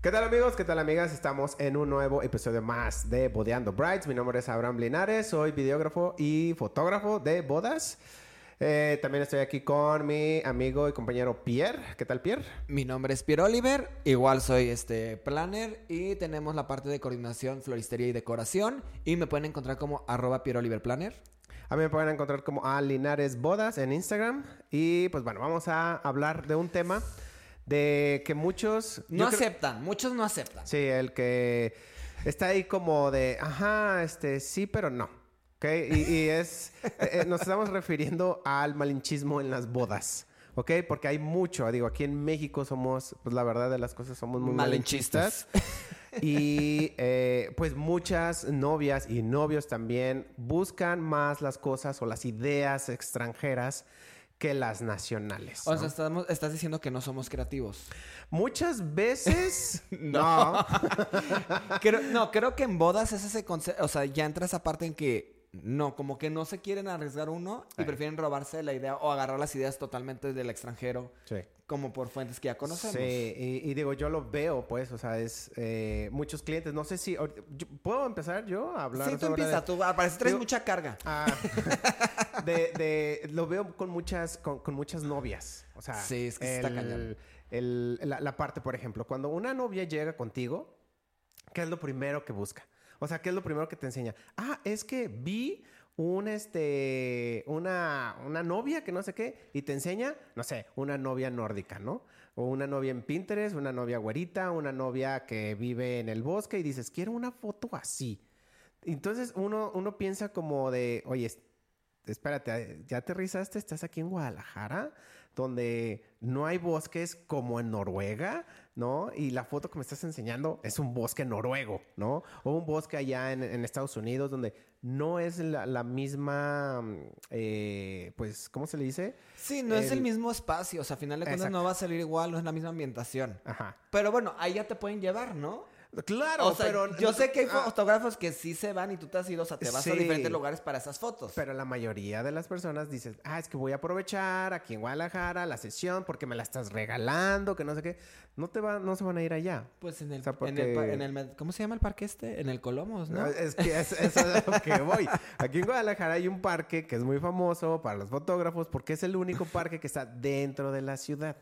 ¿Qué tal amigos? ¿Qué tal amigas? Estamos en un nuevo episodio más de Bodeando Brides. Mi nombre es Abraham Linares, soy videógrafo y fotógrafo de bodas. Eh, también estoy aquí con mi amigo y compañero Pierre. ¿Qué tal Pierre? Mi nombre es Pierre Oliver, igual soy este planner y tenemos la parte de coordinación, floristería y decoración y me pueden encontrar como arroba Pierre Oliver Planner. A mí me pueden encontrar como a Linares Bodas en Instagram y pues bueno, vamos a hablar de un tema de que muchos... No aceptan, muchos no aceptan. Sí, el que está ahí como de, ajá, este, sí, pero no. ¿Ok? Y, es, eh, eh, nos estamos refiriendo al malinchismo en las bodas. ¿Ok? Porque hay mucho. Digo, aquí en México somos, pues la verdad de las cosas, somos muy malinchistas. y eh, pues muchas novias y novios también buscan más las cosas o las ideas extranjeras que las nacionales. O sea, estás diciendo que no somos creativos. Muchas veces no. no, creo que en bodas es ese concepto, o sea, ya entra esa parte en que no, como que no se quieren arriesgar uno y prefieren robarse la idea o agarrar las ideas totalmente del extranjero. Sí como por fuentes que ya conocemos. Sí, y, digo, yo lo veo, pues, o sea, es eh, muchos clientes. No sé si. ¿Puedo empezar yo a hablar? Sí, tú empiezas, tú. Parece que traes mucha carga. Ah, de, de, lo veo con muchas, con, muchas novias. O sea, sí, es que está el, la, la parte, por ejemplo, cuando una novia llega contigo, ¿qué es lo primero que busca? O sea, ¿qué es lo primero que te enseña? Ah, es que vi un este una, una novia que no sé qué y te enseña, no sé, una novia nórdica, ¿no? O una novia en Pinterest, una novia güerita, una novia que vive en el bosque y dices, quiero una foto así. Entonces uno, uno piensa como de, oye, espérate, ¿ya aterrizaste? ¿Estás aquí en Guadalajara? Donde no hay bosques como en Noruega, ¿no? Y la foto que me estás enseñando es un bosque noruego, ¿no? O un bosque allá en, Estados Unidos donde no es la, misma, eh, pues, ¿cómo se le dice? Sí, no es el mismo espacio, o sea, a final de cuentas no va a salir igual, no es la misma ambientación. Ajá. Pero bueno, ahí ya te pueden llevar, ¿no? Claro, pero. Yo sé que hay ah. fotógrafos que sí se van y tú te has ido, o sea, te vas a diferentes lugares para esas fotos. Pero la mayoría de las personas dicen, ah, es que voy a aprovechar aquí en Guadalajara la sesión porque me la estás regalando, que no sé qué. No te va, no se van a ir allá. Pues en el, en, el, ¿cómo se llama el parque este? En el Colomos, ¿no? es que eso es a lo que voy. Aquí en Guadalajara hay un parque que es muy famoso para los fotógrafos porque es el único parque que está dentro de la ciudad.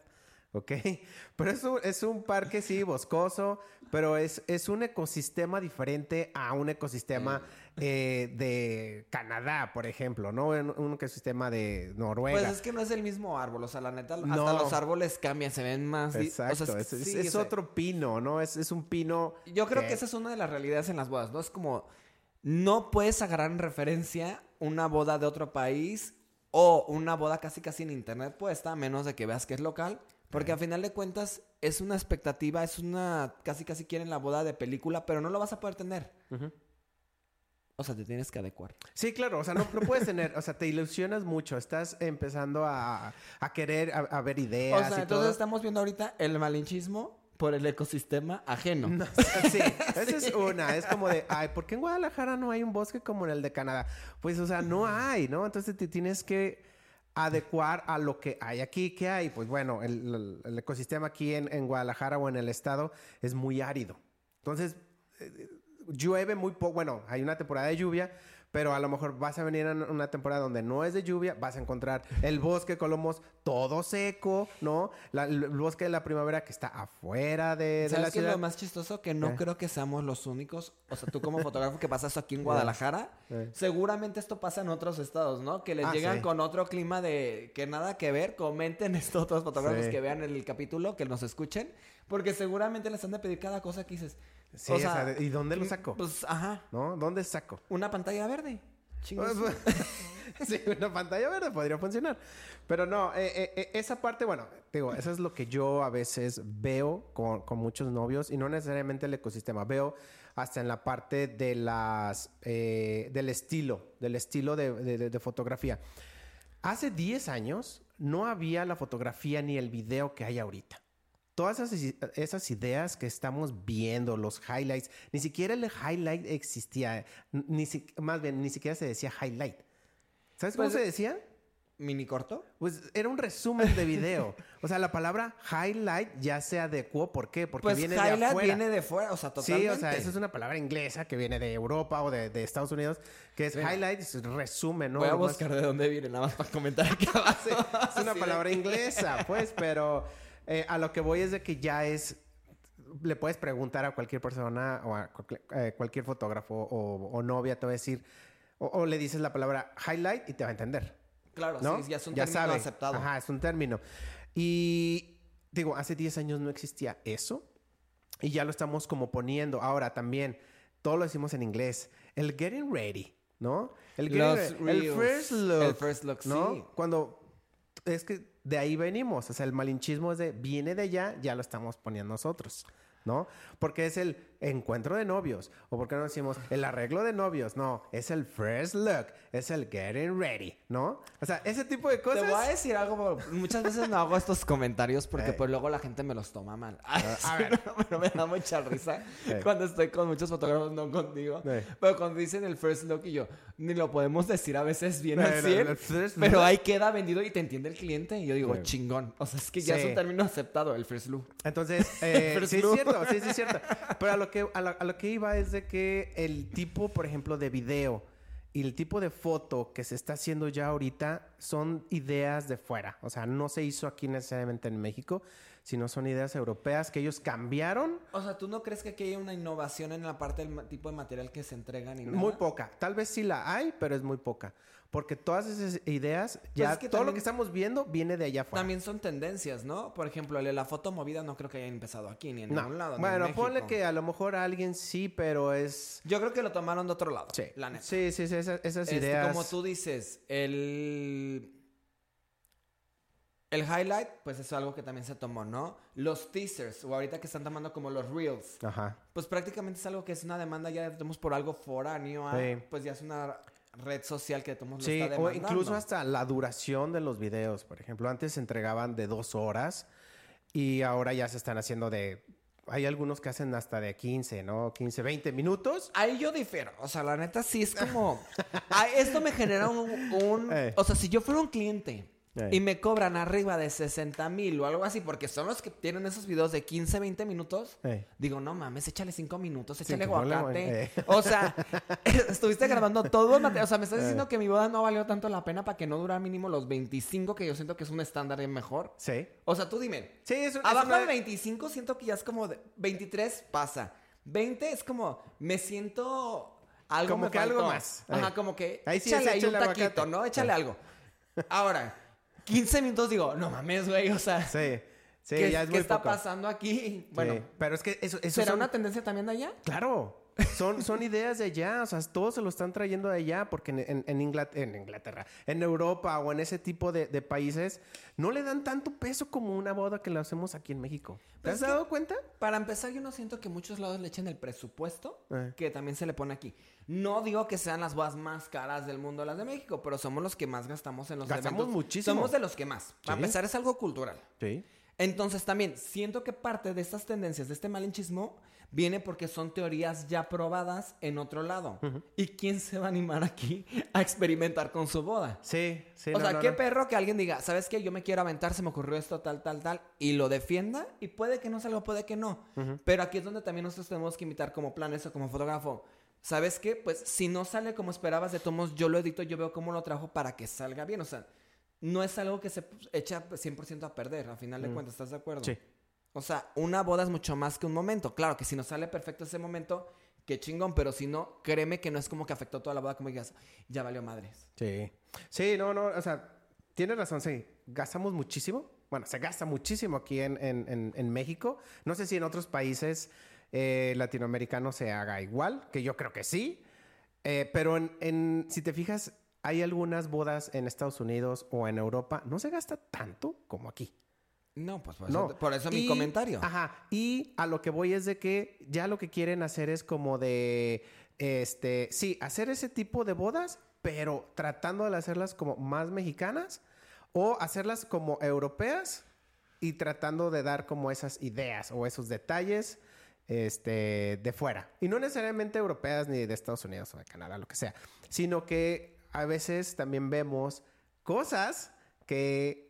¿Ok? Pero es un, es un parque, sí, boscoso, pero es, es un ecosistema diferente a un ecosistema eh, de Canadá, por ejemplo, ¿no? Un, ecosistema de Noruega. Pues es que no es el mismo árbol, o sea, la neta, hasta los árboles cambian, se ven más... Exacto, es, otro pino, ¿no? Es, es un pino... Yo creo que... esa es una de las realidades en las bodas, ¿no? Es como, no puedes agarrar en referencia una boda de otro país o una boda casi casi en internet puesta, a menos de que veas que es local. Porque a final de cuentas es una expectativa, es una... Casi casi quieren la boda de película, pero no lo vas a poder tener. O sea, te tienes que adecuar. Sí, claro. O sea, no, puedes tener... O sea, te ilusionas mucho. Estás empezando a, querer, a, ver ideas O sea, entonces estamos viendo ahorita el malinchismo por el ecosistema ajeno. sí, esa es una. Es como de, ay, ¿por qué en Guadalajara no hay un bosque como en el de Canadá? Pues, o sea, no hay, ¿no? Entonces te tienes que adecuar a lo que hay aquí. ¿Qué hay? Pues bueno, el, ecosistema aquí en, Guadalajara o en el estado es muy árido. Entonces, eh, llueve muy poco. Bueno, hay una temporada de lluvia, pero a lo mejor vas a venir a una temporada donde no es de lluvia, vas a encontrar el bosque Colomos todo seco, ¿no? el bosque de la primavera que está afuera de, ¿Sabes la qué es lo más chistoso? Que no creo que seamos los únicos, o sea, tú como fotógrafo que pasas aquí en Guadalajara, seguramente esto pasa en otros estados, ¿no? Que les ah, llegan con otro clima de que nada que ver, comenten estos otros fotógrafos que vean el capítulo, que nos escuchen, porque seguramente les han de pedir cada cosa que dices Sí, o sea, ¿y dónde lo saco? Pues, ajá. ¿No? ¿Dónde saco? Una pantalla verde. Pues, sí, una pantalla verde podría funcionar. Pero no, eh, eh, eh, esa parte, bueno, digo, eso es lo que yo a veces veo con, muchos novios y no necesariamente el ecosistema. Veo hasta en la parte de las, del estilo, del estilo de, de fotografía. Hace 10 años no había la fotografía ni el video que hay ahorita todas esas, ideas que estamos viendo, los highlights, ni siquiera el highlight existía, ni más bien, ni siquiera se decía highlight. ¿Sabes cómo pues, se decía? mini corto. Pues era un resumen de video. O sea, la palabra highlight ya se adecuó. ¿Por qué? Porque Pues viene de highlight afuera. viene de fuera, o sea, totalmente. Sí, o sea, esa es una palabra inglesa que viene de Europa o de, de Estados Unidos, que es Mira. highlight, es resumen, ¿no? Voy a buscar de dónde viene, nada más para comentar aquí abajo. Sí, es una palabra inglesa, pues, pero eh, a lo que voy es de que ya es. Le puedes preguntar a cualquier persona o a cualquier, eh, cualquier fotógrafo o, o novia, te va a decir, o, o le dices la palabra highlight y te va a entender. Claro, ¿no? sí, ya es un término sabe. aceptado. Ajá, es un término. Y digo, hace 10 años no existía eso y ya lo estamos como poniendo. Ahora también, todo lo decimos en inglés. El getting ready, ¿no? El getting ready. El first look. El first look, ¿no? sí. Cuando es que de ahí venimos. O sea, el malinchismo es de viene de allá, ya lo estamos poniendo nosotros. ¿No? Porque es el encuentro de novios. O porque no decimos el arreglo de novios. No, es el first look. Es el getting ready. ¿No? O sea, ese tipo de cosas. Te voy a decir algo, muchas veces no hago estos comentarios porque pues luego la gente me los toma mal. Ay, a ver. no, pero me da mucha risa cuando estoy con muchos fotógrafos, no contigo. Pero cuando dicen el first look y yo, ni lo podemos decir a veces bien al el- 100, el first pero ahí queda vendido y te entiende el cliente. Y yo digo, chingón. O sea, es que ya es Sí. un término aceptado, el first look. Entonces, eh, First sí es look. cierto, sí, sí es cierto. Pero a lo, que, a, lo, a lo que iba es de que el tipo, por ejemplo, de video y el tipo de foto que se está haciendo ya ahorita son ideas de fuera. O sea, no se hizo aquí necesariamente en México, sino son ideas europeas que ellos cambiaron O sea, ¿tú no crees que aquí hay una innovación en la parte del tipo de material que se entrega ni nada? muy poca. Tal vez sí la hay, pero es muy poca. Porque todas esas ideas, ya Pues es que todo lo que estamos viendo viene de allá afuera. También son tendencias, ¿no? Por ejemplo, el de la foto movida no creo que haya empezado aquí ni en No. ningún lado. ni en Bueno, ponle México. que a lo mejor a alguien sí, pero es... Yo creo que lo tomaron de otro lado. Sí, La neta. sí, sí, sí, esas, esas Este, ideas... como tú dices, el. El highlight, pues es algo que también se tomó, ¿no? Los teasers, o ahorita que están tomando como los reels, Ajá. pues prácticamente es algo que es una demanda ya de tomos por algo foráneo, a, Sí. pues ya es una red social que tomos Sí, lo está o incluso hasta la duración de los videos. Por ejemplo, antes se entregaban de dos horas y ahora ya se están haciendo de... Hay algunos que hacen hasta de 15, ¿no? 15, 20 minutos. Ahí yo difiero. O sea, la neta sí es como. Esto me genera un. un- Eh. O sea, si yo fuera un cliente Y me cobran arriba de 60 mil o algo así, porque son los que tienen esos videos de 15, 20 minutos, digo, no mames, échale 5 minutos, échale ponle aguacate. O sea, estuviste grabando todo el material. O sea, me estás diciendo que mi boda no valió tanto la pena para que no durara mínimo los 25, que yo siento que es un estándar mejor. Sí. O sea, tú dime. Sí, es, un- es Abajo una- de 25 siento que ya es como de 23 pasa. 20 es como me siento algo Como me que algo más. Ajá, como que Ahí sí échale ahí un taquito, aguacate. ¿no? Échale algo. Ahora, 15 minutos digo, no mames, güey, o sea, Sí. Sí, ¿qué, ya es qué muy está poco. pasando aquí? Bueno, Sí, Pero es que eso, eso ¿será son- una tendencia también de allá? Claro. Son, son ideas de allá, o sea, todos se lo están trayendo de allá, porque en, en- en Inglat- en Inglaterra, en Europa o en ese tipo de, de países, no le dan tanto peso como una boda que lo hacemos aquí en México. ¿Te has dado cuenta? Para empezar, yo no siento que muchos lados le echen el presupuesto Eh. que también se le pone aquí. No digo que sean las bodas más caras del mundo las de México, pero somos los que más gastamos en los Gastamos eventos. muchísimo. Somos de los que más. Para Sí. empezar, es algo cultural. Sí. Entonces también siento que parte de estas tendencias, de este malinchismo, viene porque son teorías ya probadas en otro lado. ¿Y quién se va a animar aquí a experimentar con su boda? Sí, sí. o no, sea, no, qué no. perro que alguien diga, ¿sabes qué? Yo me quiero aventar, se me ocurrió esto, tal, tal, tal, y lo defienda, y puede que no salga, puede que no. Pero aquí es donde también nosotros tenemos que invitar como planes o como fotógrafo. ¿Sabes qué? Pues si no sale como esperabas de tomos, yo lo edito, yo veo cómo lo trabajo para que salga bien. O sea, no es algo que se echa 100% a perder, a final de cuentas, ¿estás de acuerdo? Sí. O sea, una boda es mucho más que un momento. Claro que si no sale perfecto ese momento, qué chingón, pero si no, créeme que no es como que afectó toda la boda, como digas, ya valió madres. Sí. Sí, no, no, o sea, tienes razón, sí. Gastamos muchísimo. Bueno, se gasta muchísimo aquí en, en- en- México. No sé si en otros países eh, latinoamericanos se haga igual, que yo creo que sí. Eh, pero en, en- si te fijas, hay algunas bodas en Estados Unidos o en Europa, no se gasta tanto como aquí. No, pues por No. eso, por eso mi comentario. Ajá. Y a lo que voy es de que ya lo que quieren hacer es como de, este, sí, hacer ese tipo de bodas, pero tratando de hacerlas como más mexicanas o hacerlas como europeas y tratando de dar como esas ideas o esos detalles este, de fuera. Y no necesariamente europeas ni de Estados Unidos o de Canadá, lo que sea, sino que a veces también vemos Cosas que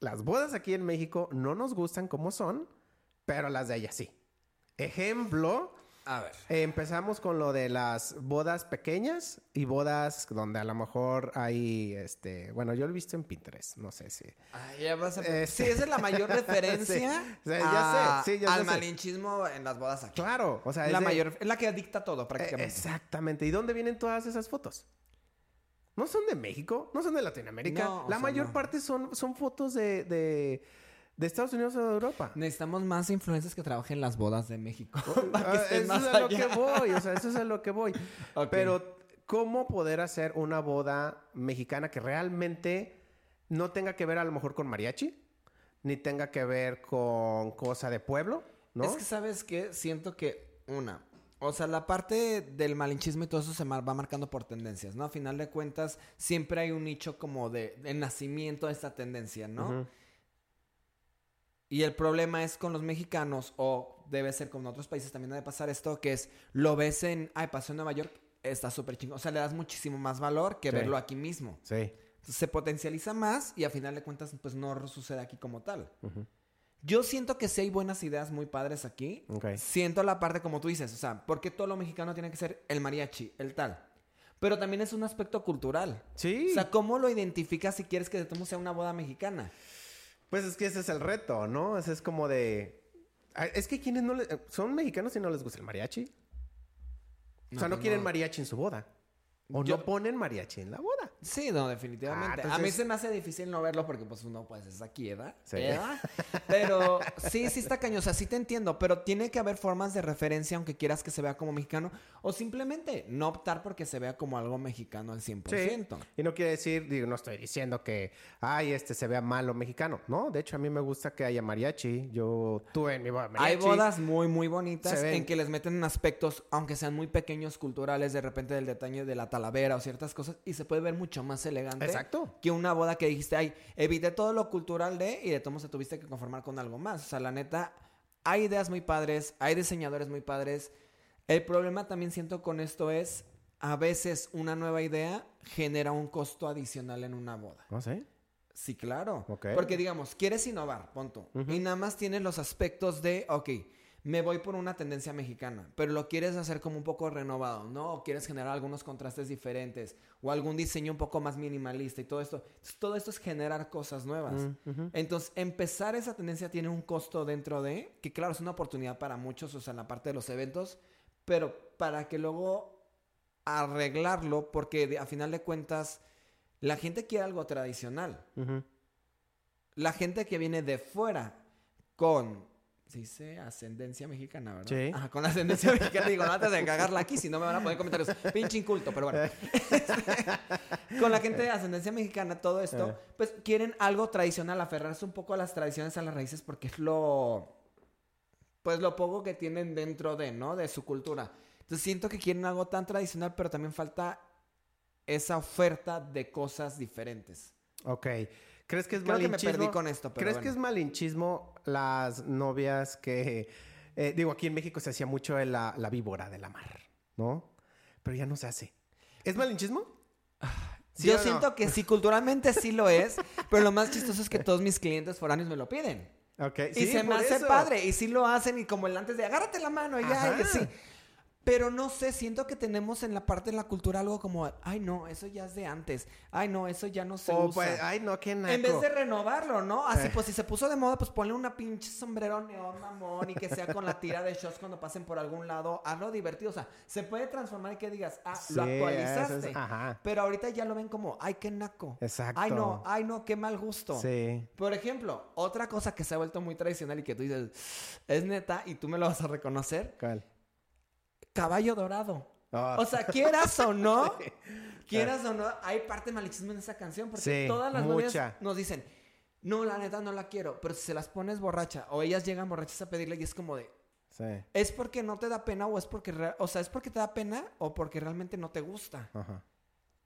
las bodas aquí en México no nos gustan como son, pero las de ella sí. Ejemplo, A ver. empezamos con lo de las bodas pequeñas y bodas donde a lo mejor hay, este, bueno, yo lo he visto en Pinterest, no sé si. Ay, ya vas a... Este- Sí, esa es la mayor referencia Sí, ya a- sé, sí, ya al sé. malinchismo en las bodas aquí. Claro, o sea, Es la de- mayor, es la que dicta todo Eh, prácticamente. Exactamente. ¿Y dónde vienen todas esas fotos? ¿No son de México? ¿No son de Latinoamérica? No, la sea, mayor no. parte son, son fotos de, de, de Estados Unidos o de Europa. Necesitamos más influencers que trabajen en las bodas de México. para Ah, que estén eso más es a lo que voy, o sea, eso es a lo que voy. Pero, ¿cómo poder hacer una boda mexicana que realmente no tenga que ver a lo mejor con mariachi? Ni tenga que ver con cosa de pueblo, ¿no? Es que, ¿sabes qué? Siento que, una, o sea, la parte del malinchismo y todo eso se va marcando por tendencias, ¿no? A final de cuentas, siempre hay un nicho como de, de nacimiento de esta tendencia, ¿no? Y el problema es con los mexicanos, o debe ser con otros países también debe pasar esto, que es, lo ves en, ay, pasó en Nueva York, está súper chingón. O sea, le das muchísimo más valor que Sí. verlo aquí mismo. Sí. Entonces, se potencializa más y a final de cuentas, pues no sucede aquí como tal. Ujú. Yo siento que sí hay buenas ideas muy padres aquí. Ok. Siento la parte como tú dices, o sea, porque todo lo mexicano tiene que ser el mariachi, el tal. Pero también es un aspecto cultural. Sí. O sea, ¿cómo lo identificas si quieres que de tomo sea una boda mexicana? Pues es que ese es el reto, ¿no? Ese es como de... Es que quienes no le... son mexicanos y no les gusta el mariachi. o sea, no pues quieren mariachi en su boda. O Yo- no ponen mariachi en la boda. Sí, no, definitivamente. Ah, A mí se me hace difícil no verlo porque pues uno pues es aquí, ¿verdad? Sí. ¿Verdad? Pero sí, sí está sea, sí te entiendo, pero tiene que haber formas de referencia aunque quieras que se vea como mexicano o simplemente no optar porque se vea como algo mexicano al 100%. Y no quiere decir, digo, no estoy diciendo que, ay, este se vea malo mexicano. No, de hecho, a mí me gusta que haya mariachi. Yo tuve en mi boda mariachi. Hay bodas muy, muy bonitas en que les meten aspectos, aunque sean muy pequeños, culturales, de repente del detalle de la talavera o ciertas cosas, y se puede ver mucho más elegante Exacto. que una boda que dijiste, ay, evité todo lo cultural de, y de todos se tuviste que conformar con algo más. O sea, la neta, hay ideas muy padres, hay diseñadores muy padres. El problema también siento con esto es, a veces una nueva idea genera un costo adicional en una boda. No sé. Sí, claro. Ok. Porque digamos, quieres innovar, punto. Y nada más tienes los aspectos de, ok, me voy por una tendencia mexicana, pero lo quieres hacer como un poco renovado, ¿no? O quieres generar algunos contrastes diferentes o algún diseño un poco más minimalista y todo esto. Entonces, todo esto es generar cosas nuevas. Mm, Entonces, empezar esa tendencia tiene un costo dentro de, que claro, es una oportunidad para muchos, o sea, en la parte de los eventos, pero para que luego arreglarlo, porque de- a final de cuentas, la gente quiere algo tradicional la gente que viene de fuera con, se dice ascendencia mexicana, ¿verdad? Sí. Ajá, con ascendencia mexicana. Digo, no antes de cagarla aquí, si no me van a poner comentarios. Pinche inculto, pero bueno. con la gente de ascendencia mexicana, todo esto, Eh. pues quieren algo tradicional, aferrarse un poco a las tradiciones, a las raíces, porque es lo, pues lo poco que tienen dentro de, ¿no? De su cultura. Entonces siento que quieren algo tan tradicional, pero también falta esa oferta de cosas diferentes. Ok. ¿Crees que es Creo que me malinchismo? perdí con esto, pero ¿Crees bueno. que es malinchismo las novias que... eh, digo, aquí en México se hacía mucho la, la víbora de la mar, ¿no? Pero ya no se hace. ¿Es malinchismo? ¿Sí Yo no? siento que sí, culturalmente sí lo es, pero lo más chistoso es que todos mis clientes foráneos me lo piden. Ok. y sí, se me hace eso. padre, y sí lo hacen, y como el antes de agárrate la mano, y ya, y así. Pero no sé, siento que tenemos en la parte de la cultura algo como, ay no, eso ya es de antes, ay no, eso ya no se O, usa. pues, ay, no, qué naco. En vez de renovarlo, ¿no? Así, Eh. pues si se puso de moda, pues ponle una pinche sombrero neón, mamón, y que sea con la tira de shots cuando pasen por algún lado. Hazlo divertido. O sea, se puede transformar y que digas, ah, lo actualizaste. es- ajá. Pero ahorita ya lo ven como, ay, qué naco. Exacto. Ay, no, ay, no, qué mal gusto. Sí. Por ejemplo, otra cosa que se ha vuelto muy tradicional y que tú dices, es neta, y tú me lo vas a reconocer, ¿Cuál? Caballo dorado. Ah. O sea, quieras o no, quieras o no, hay parte malichismo en esa canción porque Sí, todas las novias nos dicen, no, la neta no la quiero, pero si se las pones borracha o ellas llegan borrachas a pedirle y es como de, Sí. ¿es porque no te da pena o es porque, o sea, es porque te da pena o porque realmente no te gusta? Ajá.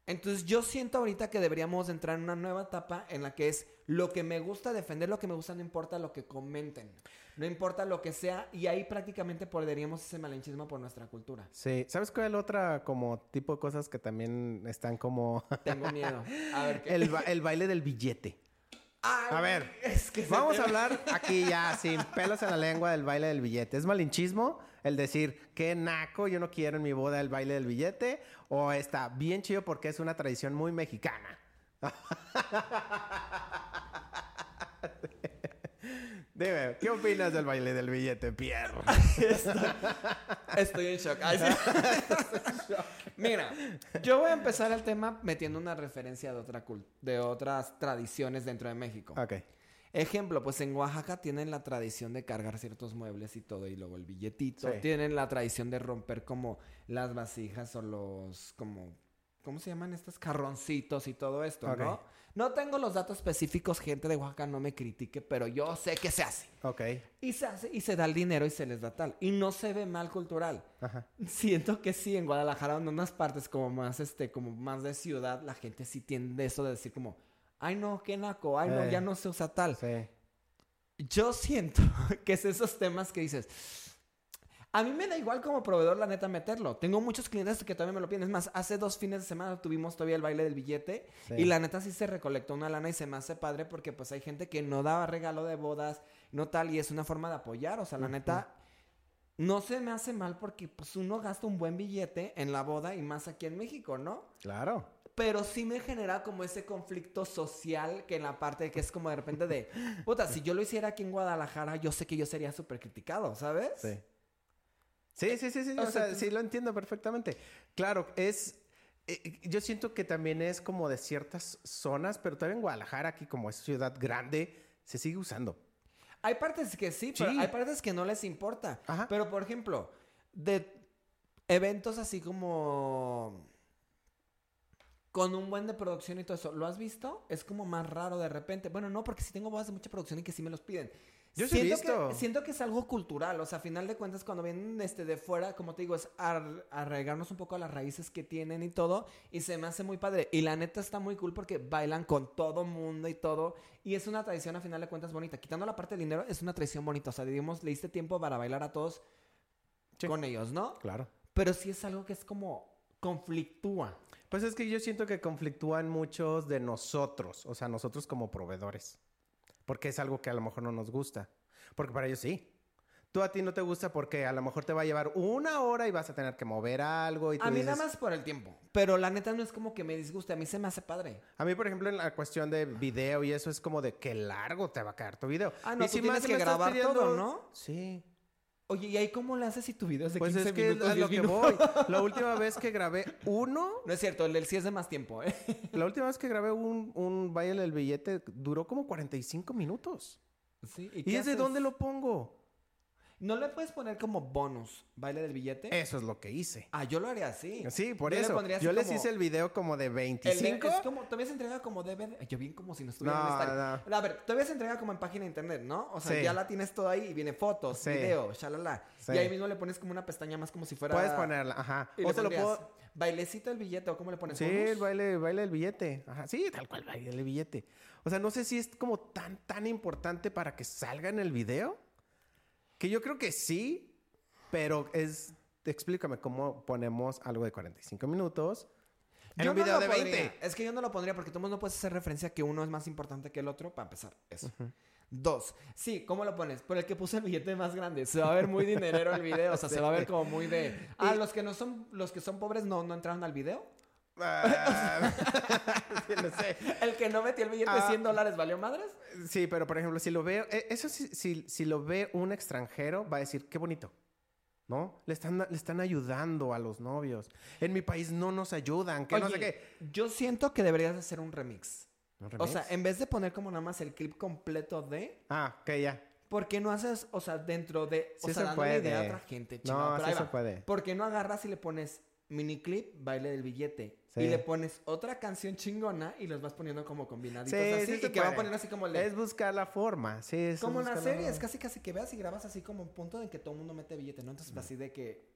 Entonces yo siento ahorita que deberíamos entrar en una nueva etapa en la que es lo que me gusta defender, lo que me gusta, no importa lo que comenten, no importa lo que sea, y ahí prácticamente perderíamos ese malinchismo por nuestra cultura. Sí, ¿sabes cuál es la otra como tipo de cosas que también están como... Tengo miedo. A ver, ¿qué? el, ba- el baile del billete. Ay, A ver, es que ese Vamos a hablar aquí ya, sin pelos en la lengua, del baile del billete. ¿Es malinchismo el decir, qué naco, yo no quiero en mi boda el baile del billete? ¿O está bien chido porque es una tradición muy mexicana? Dime, ¿qué opinas del baile del billete, Pierre? Estoy en shock. Ay, sí. Mira, yo voy a empezar el tema metiendo una referencia de, otra de otras tradiciones dentro de México. Ok. Ejemplo, pues en Oaxaca tienen la tradición de cargar ciertos muebles y todo, y luego el billetito. Sí. Tienen la tradición de romper como las vasijas o los, como, ¿cómo se llaman estos? Carroncitos y todo esto. ¿no? No tengo los datos específicos, gente de Oaxaca no me critique, pero yo sé que se hace. Ok. Y se hace, y se da el dinero y se les da tal. Y no se ve mal cultural. Ajá. Siento que sí, en Guadalajara, en unas partes como más, este, como más de ciudad, la gente sí tiende eso de decir como, ay no, qué naco, ay no, Eh. ya no se usa tal. Sí. Yo siento que es esos temas que dices, a mí me da igual como proveedor la neta meterlo. Tengo muchos clientes que todavía me lo piden. Es más, hace dos fines de semana tuvimos todavía el baile del billete Sí. y la neta sí se recolectó una lana y se me hace padre porque pues hay gente que no daba regalo de bodas, no tal, y es una forma de apoyar. O sea, la neta... No se me hace mal porque pues uno gasta un buen billete en la boda y más aquí en México, ¿no? Claro. Pero sí me genera como ese conflicto social que en la parte que es como de repente de, puta, si yo lo hiciera aquí en Guadalajara, yo sé que yo sería súper criticado, ¿sabes? Sí. Sí, sí, sí, sí. O O, sea, sea, tú- sí lo entiendo perfectamente. Claro, es. eh, yo siento que también es como de ciertas zonas, pero todavía en Guadalajara, aquí como es ciudad grande, se sigue usando. Hay partes que sí, pero Sí. hay partes que no les importa. Ajá. Pero, por ejemplo, de eventos así como con un buen de producción y todo eso, ¿lo has visto? Es como más raro de repente. Bueno, no, porque sí tengo bodas de mucha producción y que sí me los piden. Yo sí siento visto. Que, siento que es algo cultural, o sea, a final de cuentas, cuando vienen este, de fuera, como te digo, es ar- arraigarnos un poco a las raíces que tienen y todo, y se me hace muy padre. Y la neta está muy cool porque bailan con todo mundo y todo, y es una tradición a final de cuentas bonita. Quitando la parte del dinero, es una tradición bonita, o sea, digamos, le diste tiempo para bailar a todos Sí. con ellos, ¿no? Claro. Pero sí es algo que es como conflictúa. Pues es que yo siento que conflictúan muchos de nosotros, o sea, nosotros como proveedores. Porque es algo que a lo mejor no nos gusta. Porque para ellos sí. Tú a ti no te gusta porque a lo mejor te va a llevar una hora y vas a tener que mover algo y tú A mí dices- nada más por el tiempo. Pero la neta no es como que me disguste, a mí se me hace padre. A mí, por ejemplo, en la cuestión de video y eso es como de qué largo te va a quedar tu video. Ah, no, y tú tienes que me estás grabar todo, ¿no? Sí. Oye, ¿y ahí cómo le haces si tu video es de Pues 15 es que minutos, es a 10 lo que voy. La última vez que grabé uno, No es cierto, el del sí es de más tiempo, ¿eh? la última vez que grabé un, un baile del billete duró como 45 minutos. Sí, ¿Y, es de dónde lo pongo? ¿No le puedes poner como bonus baile del billete? Eso es lo que hice. Ah, yo lo haría así. Sí, por Yo le eso. así Yo les hice el video como de El de- 25. es como, todavía se entrega como DVD. Yo bien como si no estuviera en No, esta- A ver, todavía se entrega como en página de internet, ¿no? O sea, Sí. ya la tienes todo ahí y viene fotos, Sí. video, shalala. Sí. Y ahí mismo le pones como una pestaña más como si fuera. Puedes ponerla, ajá. Y O le se lo puedo... ¿Bailecito del billete o cómo le pones Sí, bonus? el baile, baile del billete. Ajá, sí, tal cual, baile del billete. O sea, no sé si es como tan, tan importante para que salga en el video. Que yo creo que sí, pero es... Explícame cómo ponemos algo de 45 minutos en Yo un no video de 20. pondría. Es que yo no lo pondría porque tú no puedes hacer referencia a que uno es más importante que el otro para empezar. Eso. Dos. Sí, ¿cómo lo pones? Por el que puse el billete más grande. Se va a ver muy dinerero el video. O sea, se va a ver como muy de. Ah, los que no son, los que son pobres no, no entraron al video. Ah, sí, no sé. El que no metió el billete de Ah. 100 dólares valió madres. Sí, pero por ejemplo, si lo veo, eh, eso sí, si, si lo ve un extranjero, va a decir, qué bonito. ¿No? Le están, le están ayudando a los novios. En mi país no nos ayudan, que no sé Oye, qué. Yo siento que deberías hacer un remix. ¿Un O sea, en vez de poner como nada más el clip completo de. Ah, ok, ya. ¿Por qué no haces, o sea, dentro de. O sea, se dándole idea a puede. otra gente, No, chingado, pero sí se puede. ¿Por qué no agarras y le pones miniclip, baile del billete? Sí. Y le pones otra canción chingona y los vas poniendo como combinaditos Sí, así. sí y que van puede. poniendo así como el de- Es buscar la forma, sí. es Como en las la series, casi casi que veas y grabas así como un punto en que todo el mundo mete billete, ¿no? Entonces así de que.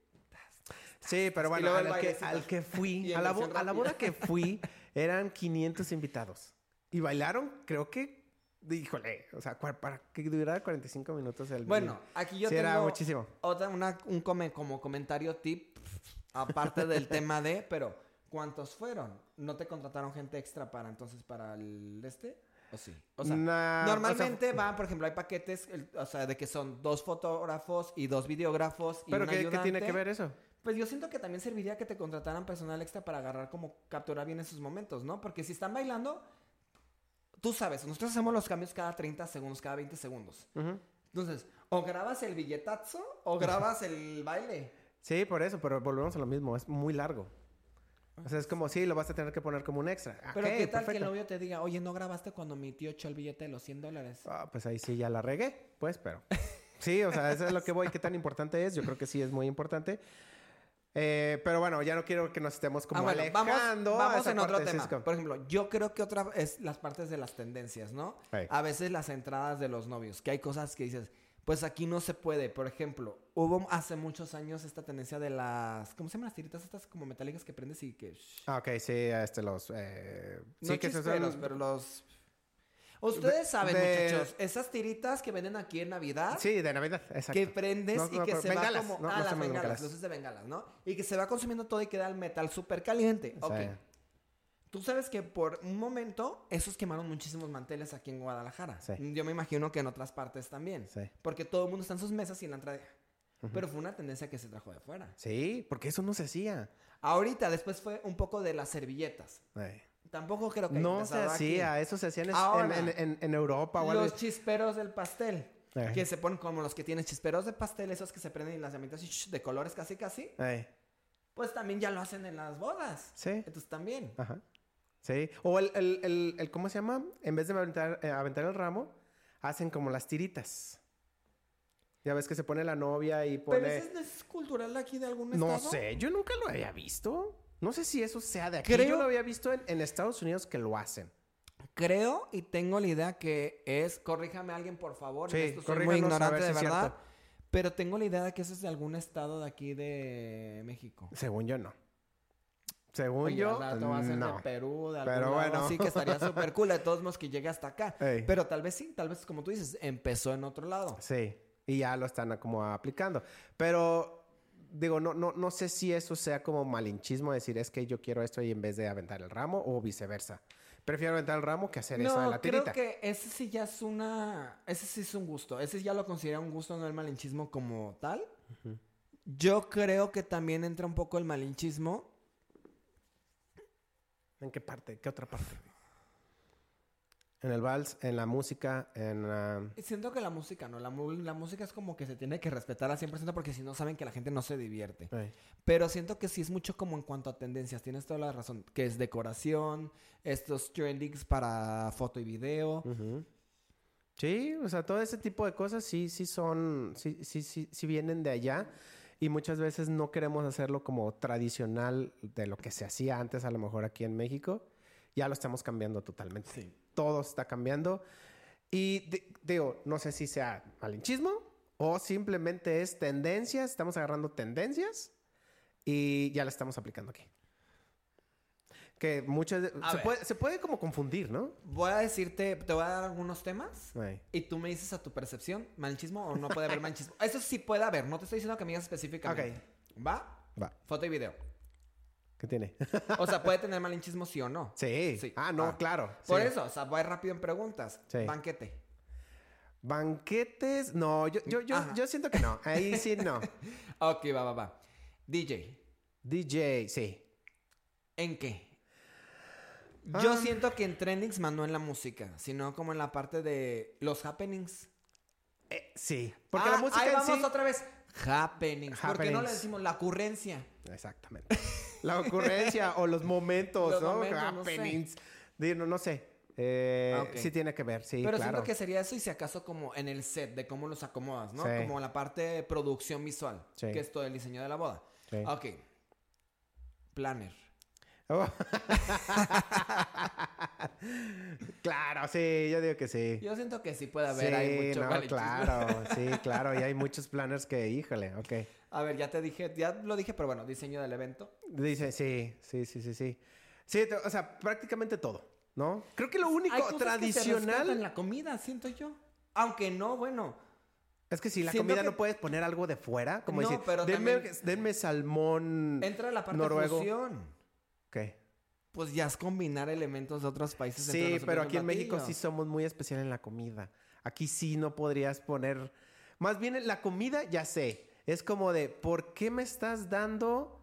Sí, pero bueno, al que, al que fui, a la, a la boda que fui, eran 500 invitados. Y bailaron, creo que, híjole, o sea, para que durara 45 minutos el Bueno, aquí yo Sí, tengo era muchísimo. otra, una, un come- como comentario tip, aparte del tema de, pero ¿cuántos fueron? ¿No te contrataron gente extra para entonces para el este? ¿O sí? O sea, Nah, normalmente van, por ejemplo, hay paquetes, el- o sea, de que son dos fotógrafos y dos videógrafos y ¿Pero un qué, qué tiene que ver eso? Pues yo siento que también serviría que te contrataran personal extra para agarrar como capturar bien esos momentos, ¿no? Porque si están bailando, tú sabes, nosotros hacemos los cambios cada 30 segundos, cada 20 segundos. Entonces, o grabas el billetazo o grabas el baile. Sí, por eso, pero volvemos a lo mismo, es muy largo. O sea, es como, sí, lo vas a tener que poner como un extra. Pero qué tal que el novio te diga, oye, no grabaste cuando mi tío echó el billete de los 100 dólares. Ah, pues ahí sí ya la regué, pues, pero... Sí, o sea, eso es lo que voy. ¿Qué tan importante es? Yo creo que sí es muy importante. Eh, pero bueno, ya no quiero que nos estemos como Ah, bueno, vamos, alejando. vamos esa en otro tema. Por ejemplo, yo creo que otra es las partes de las tendencias, ¿no? A veces las entradas de los novios, que hay cosas que dices, pues aquí no se puede. Por ejemplo, hubo hace muchos años esta tendencia de las, ¿cómo se llaman las tiritas estas como metálicas que prendes y que... Ah, ok, sí, este, los... eh, no sí, que son- pero los... Ustedes De- saben, de- muchachos, esas tiritas que venden aquí en Navidad. Sí, de Navidad, exacto. que prendes No, y no, que se bengalas, va como... no, ah, no las bengalas, luces de bengalas, ¿no? Y que se va consumiendo todo y queda el metal súper caliente. Ok. Tú sabes que por un momento esos quemaron muchísimos manteles aquí en Guadalajara. Sí. Yo me imagino que en otras partes también. Sí. Porque todo el mundo está en sus mesas y en la entrada... Pero fue una tendencia que se trajo de afuera. Sí, porque eso no se hacía. Ahorita, después fue un poco de las servilletas. Tampoco creo que No se empezado aquí. hacía, eso se hacía en, Ahora, en, en- en Europa o algo Los chisperos del pastel. Eh. Que se ponen como los que tienen chisperos de pastel, esos que se prenden y las llamitas de colores casi casi. Pues también ya lo hacen en las bodas. Sí. Entonces también. Ajá. Sí. O el, el, el, el- ¿cómo se llama? En vez de aventar, eh, aventar el ramo, hacen como las tiritas. Ya ves que se pone la novia y pone... Pero ese es, cultural aquí de algún No estado. sé, yo nunca lo había visto. No sé si eso sea de aquí. Creo- Yo lo había visto en, en Estados Unidos que lo hacen. Creo y tengo la idea que es, corríjame alguien por favor, Sí, esto soy muy ignorante de verdad, pero tengo la idea de que eso es de algún estado de aquí de México. Según yo, no. Según Oye, yo, va a no. de Perú, de algún Pero lado bueno. así que estaría súper cool de todos modos que llegue hasta acá. Ey. Pero tal vez sí, tal vez como tú dices, empezó en otro lado. Sí, y ya lo están como aplicando. Pero digo, no, no, no sé si eso sea como malinchismo decir es que yo quiero esto y en vez de aventar el ramo o viceversa. Prefiero aventar el ramo que hacer eso de No, la creo tirita. que ese sí ya es una... Ese sí es un gusto. Ese ya lo considera un gusto, no el malinchismo como tal. Yo creo que también entra un poco el malinchismo. ¿En qué parte? ¿Qué otra parte? En el vals, en la música, en la... Siento que la música, ¿no? La, la música es como que se tiene que respetar al 100% porque si no saben que la gente no se divierte. Ay. Pero siento que sí es mucho como en cuanto a tendencias. Tienes toda la razón. Que es decoración, estos trendings para foto y video. Sí, o sea, todo ese tipo de cosas sí, sí son, sí, sí, sí, sí vienen de allá y muchas veces no queremos hacerlo como tradicional de lo que se hacía antes a lo mejor aquí en México. Ya lo estamos cambiando totalmente. Sí. Todo está cambiando y di- digo, no sé si sea malinchismo o simplemente es tendencias, estamos agarrando tendencias y ya la estamos aplicando aquí. Que muchas se puede, se puede como confundir, ¿no? Voy a decirte, te voy a dar algunos temas. Ay. Y tú me dices a tu percepción, manchismo o no puede haber manchismo. Eso sí puede haber, no te estoy diciendo que me digas específicamente. ¿Va? Va. Foto y video. ¿Qué tiene? O sea, puede tener malichismo sí o no. Sí. Sí. Ah, no, Ah. claro. Por sí. eso, o sea, voy rápido en preguntas. Sí. Banquete. Banquetes, no, yo, yo, yo, yo siento que no. Ahí sí no. Ok, va, va, va. DJ. DJ, sí. ¿En qué? Yo Ah. siento que en Trendings más no en la música, sino como en la parte de los happenings. Eh, sí. Porque Ah, la música ahí en vamos sí... otra vez. Happenings. ¿Por qué no le Happenings. decimos la ocurrencia? Exactamente. La ocurrencia o los momentos, Los ¿no? momentos, no sé. Happenings. No, no sé. Eh. Sí tiene que ver, sí, Pero claro. siento que sería eso y si acaso como en el set de cómo los acomodas, ¿no? Sí. Como la parte de producción visual, Sí. que es todo el diseño de la boda. Sí. Ok. Planner. Oh. Claro, sí, yo digo que sí. Yo siento que sí puede haber sí, ahí mucho no, claro, sí, claro. Y hay muchos planners que, híjole, ok. A ver, ya te dije, ya lo dije, pero bueno, diseño del evento. Dice, sí, sí, sí, sí, sí. Sí, o sea, prácticamente todo, ¿no? Creo que lo único Hay cosas que se tradicional en la comida, siento yo. Aunque no, bueno. es que si la Siento comida que- no puedes poner algo de fuera, como No, decir, pero denme, también- denme salmón Entra la parte noruego. fusión. Ok. Pues ya es combinar elementos de otros países. Sí, pero aquí en México sí somos muy especiales en la comida. Aquí sí no podrías poner. Más bien en la comida, ya sé. Es como de, ¿por qué me estás dando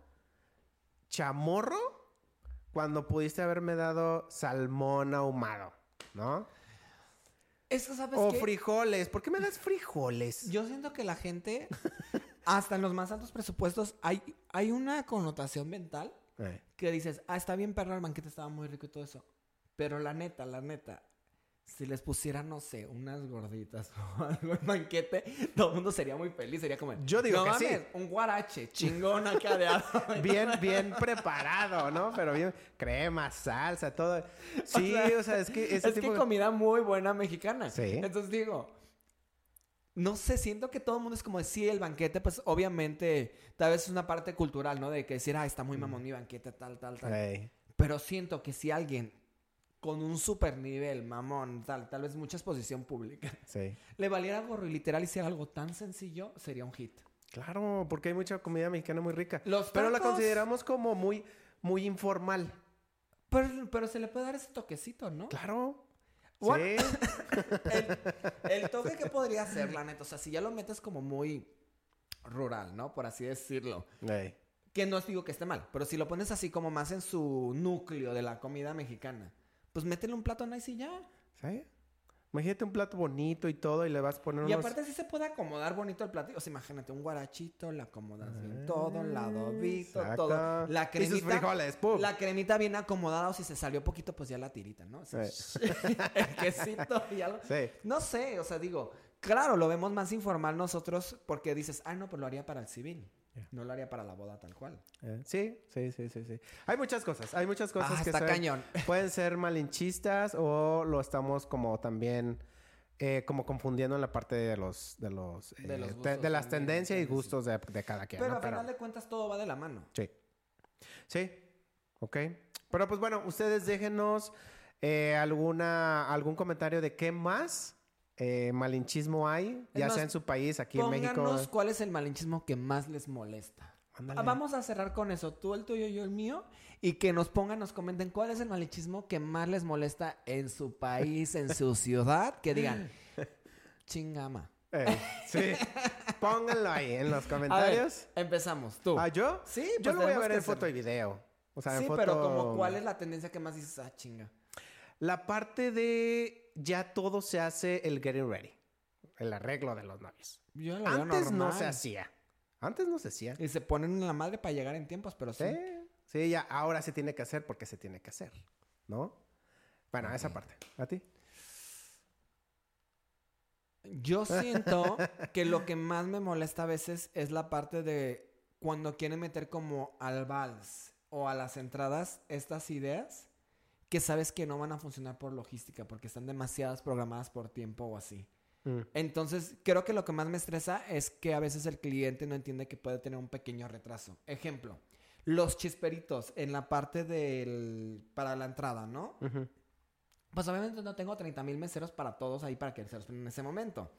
chamorro cuando pudiste haberme dado salmón ahumado? ¿No? Es que, ¿sabes O qué? frijoles. ¿Por qué me das frijoles? Yo siento que la gente, hasta en los más altos presupuestos, hay, hay una connotación mental Eh, que dices, ah, está bien perro el banquete, estaba muy rico y todo eso. Pero la neta, la neta, si les pusieran, no sé, unas gorditas o algo en banquete, todo el mundo sería muy feliz. Sería como, Yo digo "No que sí". mames, un guarache, chingón acá de. Bien, bien preparado, ¿no? Pero bien, crema, salsa, todo. Sí, o sea, es que ese es tipo que comida muy buena mexicana. Sí. Entonces digo, no sé, siento que todo el mundo es como, sí, el banquete, pues obviamente, tal vez es una parte cultural, ¿no? De que decir, ah, está muy mamón mi banquete, tal, tal, tal. Pero siento que si alguien con un super nivel, mamón, tal, tal vez mucha exposición pública, sí. le valiera gorro y literal hiciera algo tan sencillo, sería un hit. Claro, porque hay mucha comida mexicana muy rica. Los Pero la tacos- consideramos como muy, muy informal. Pero, pero se le puede dar ese toquecito, ¿no? Claro. What? Sí. el, el toque que podría ser, la neta. O sea, si ya lo metes como muy rural, ¿no? Por así decirlo. Que no os digo que esté mal, pero si lo pones así como más en su núcleo de la comida mexicana, pues métele un plato nice y ya. ¿Sí? Imagínate un plato bonito y todo y le vas a poner Y unos... aparte sí se puede acomodar bonito el platillo. O sea, imagínate un guarachito, le acomodas bien todo, el adobito, Exacto. todo. La Y sus cremita. frijoles, ¡pum! La cremita bien acomodada o si se salió poquito, pues ya la tirita, ¿no? Eh. el quesito y algo. Sí. No sé, o sea, digo, claro, lo vemos más informal nosotros porque dices, ah, no, pues lo haría para el civil. No lo haría para la boda tal cual. Eh, sí, sí, sí, sí, sí. Hay muchas cosas, hay muchas cosas Ah, que son- cañón. pueden ser malinchistas o lo estamos como también eh, como confundiendo en la parte de los de los, De eh, los te- gustos de las tendencias y gustos de, de cada quien. Pero ¿no? al final de cuentas todo va de la mano. Sí. Sí. Ok. Pero pues bueno, ustedes déjenos eh, alguna, algún comentario de qué más eh, malinchismo hay, ya sea en su país, aquí en Pónganos México. cuál es el malinchismo que más les molesta. Ándale. Ah, Vamos a cerrar con eso. Tú el tuyo, yo el mío. Y que nos pongan, nos comenten cuál es el malinchismo que más les molesta en su país, en su ciudad. Que digan, chingama. Eh, sí. Pónganlo ahí en los ver, comentarios. empezamos. Tú. ¿Ah, yo? Sí, Yo pues lo voy a ver en foto y video. O sea, en sí, foto... pero como cuál es la tendencia que más dices, ah, chinga. La parte de ya todo se hace el getting ready. El arreglo de los novios. Yo lo Antes no se hacía. Antes no se hacía. Y se ponen en la madre para llegar en tiempos, pero sí. Sí, sí, ya ahora se tiene que hacer porque se tiene que hacer, ¿no? Bueno, esa parte. ¿A ti? Yo siento que lo que más me molesta a veces es la parte de cuando quieren meter como al vals o a las entradas estas ideas que sabes que no van a funcionar por logística porque están demasiadas programadas por tiempo o así. Mm, Entonces, creo que lo que más me estresa es que a veces el cliente no entiende que puede tener un pequeño retraso. Ejemplo, los chisperitos en la parte del para la entrada, ¿no? Pues obviamente no tengo 30 mil meseros para todos ahí para que se los en ese momento.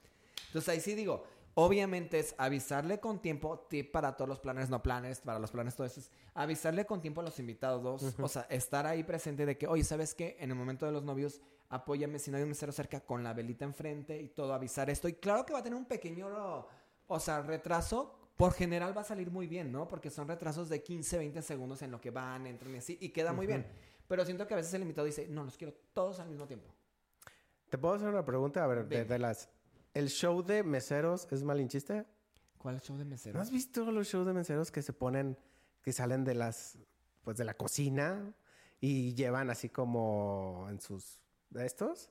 Entonces ahí sí digo, obviamente es avisarle con tiempo, tip para todos los planes, no planes, para los planes todo eso, es avisarle con tiempo a los invitados, o sea, estar ahí presente de que, oye, ¿sabes qué? En el momento de los novios, apóyame si no hay un mesero cerca con la velita enfrente y todo, avisar esto. Y claro que va a tener un pequeño, o sea, retraso. Por general va a salir muy bien, ¿no? Porque son retrasos de 15, 20 segundos en lo que van, entran y así, y queda muy bien. Pero siento que a veces el invitado dice, no, los quiero todos al mismo tiempo. ¿Te puedo hacer una pregunta? A ver, de las... ¿El show de meseros es malinchista? ¿Cuál show de mesero? ¿No has visto los shows de meseros que se ponen, que salen de las, pues de la cocina y llevan así como en sus, de estos?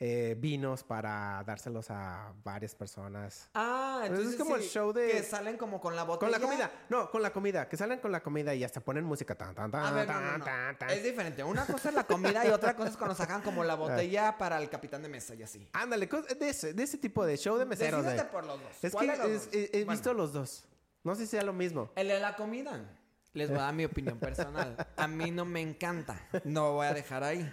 Eh, vinos para dárselos a varias personas. Ah, Entonces es como el sí, show de- Que salen como con la Con botella. la comida. No, con la comida. Que salen con la comida y hasta ponen música. Tan, tan, tan, A ver, no, no, no. Es diferente. Una cosa es la comida y otra cosa es cuando sacan como la botella para el capitán de mesa y así. Ándale, de ese, de ese tipo de show de meseros. Decídete por los dos. Es ¿Cuál que es- dos? he, he Bueno. visto los dos. No sé si sea lo mismo. El de la comida. Les voy a dar mi opinión personal. A mí no me encanta. No voy a dejar ahí.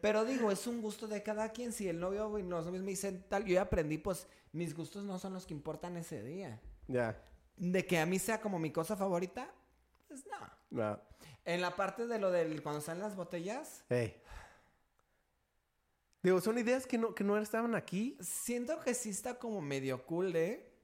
Pero digo, es un gusto de cada quien. Si el novio y los novios me dicen tal, yo ya aprendí, pues mis gustos no son los que importan ese día. Ya. De que a mí sea como mi cosa favorita, pues no. No. En la parte de lo del cuando salen las botellas, Ey. Digo, son ideas que no, que no estaban aquí. siento que sí está como medio cool, ¿eh?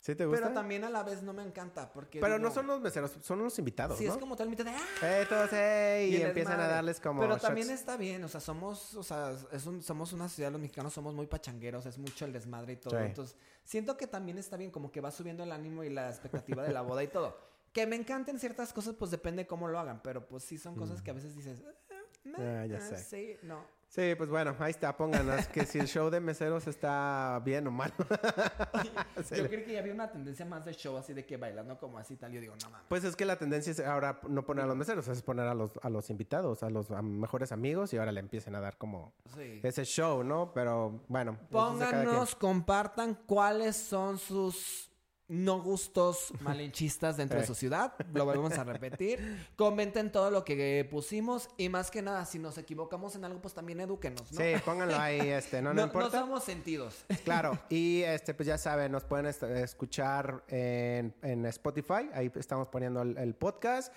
¿Sí te gusta? Pero también a la vez no me encanta. Porque Pero digo, no son los meseros, son los invitados, Sí, ¿no? es como tal mitad de. ¡ah! Todos, ey, y, empiezan a darles como Pero shots. también está bien, o sea, somos, o sea, es un- somos una ciudad, los mexicanos somos muy pachangueros, es mucho el desmadre y todo. Sí. Entonces, siento que también está bien, como que va subiendo el ánimo y la expectativa de la boda y todo. Que me encanten ciertas cosas, pues depende cómo lo hagan, pero pues sí son cosas que a veces dices, "Eh, Ah, ya eh, sé. Sí, no. Sí, pues bueno, ahí está, pónganos que si el show de meseros está bien o mal. Yo creo que ya había una tendencia más de show así de que bailando como así tal. Yo digo, no mames. Pues es que la tendencia es ahora no poner a los meseros, es poner a los, a los invitados, a los a mejores amigos y ahora le empiecen a dar como Sí. ese show, ¿no? Pero bueno. Pónganos, compartan cuáles son sus no gustos malinchistas dentro de su ciudad. Lo volvemos a repetir. Comenten todo lo que pusimos. Y más que nada, si nos equivocamos en algo, pues también edúquenos, ¿no? Sí, pónganlo ahí, este, no, no, importa. somos sentidos. Claro, y este, pues ya saben, nos pueden est- escuchar en, en Spotify, ahí estamos poniendo el, el podcast.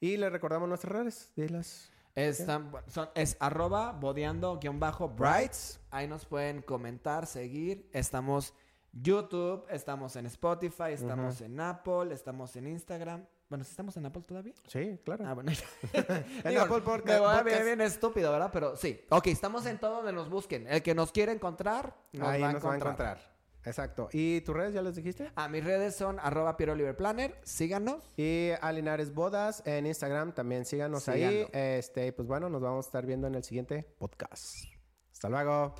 Y les recordamos nuestras redes, dilas. Están, son- es arroba bodeando-brights. Ahí nos pueden comentar, seguir. Estamos YouTube, estamos en Spotify, estamos en Apple, estamos en Instagram. Bueno, ¿sí estamos en Apple todavía? Sí, claro. Ah, bueno. En Digo, Apple Podcast- Me voy a ver bien estúpido, ¿verdad? Pero sí. Ok, estamos en todo donde nos busquen. El que nos quiera encontrar, nos, ahí va, a nos va a encontrar. Exacto. ¿Y tus redes ya les dijiste? A mis redes son arroba Planner. Síganos. Y a Linares Bodas en Instagram también síganos ahí. Síganlo. Este, pues bueno, nos vamos a estar viendo en el siguiente podcast. Hasta luego.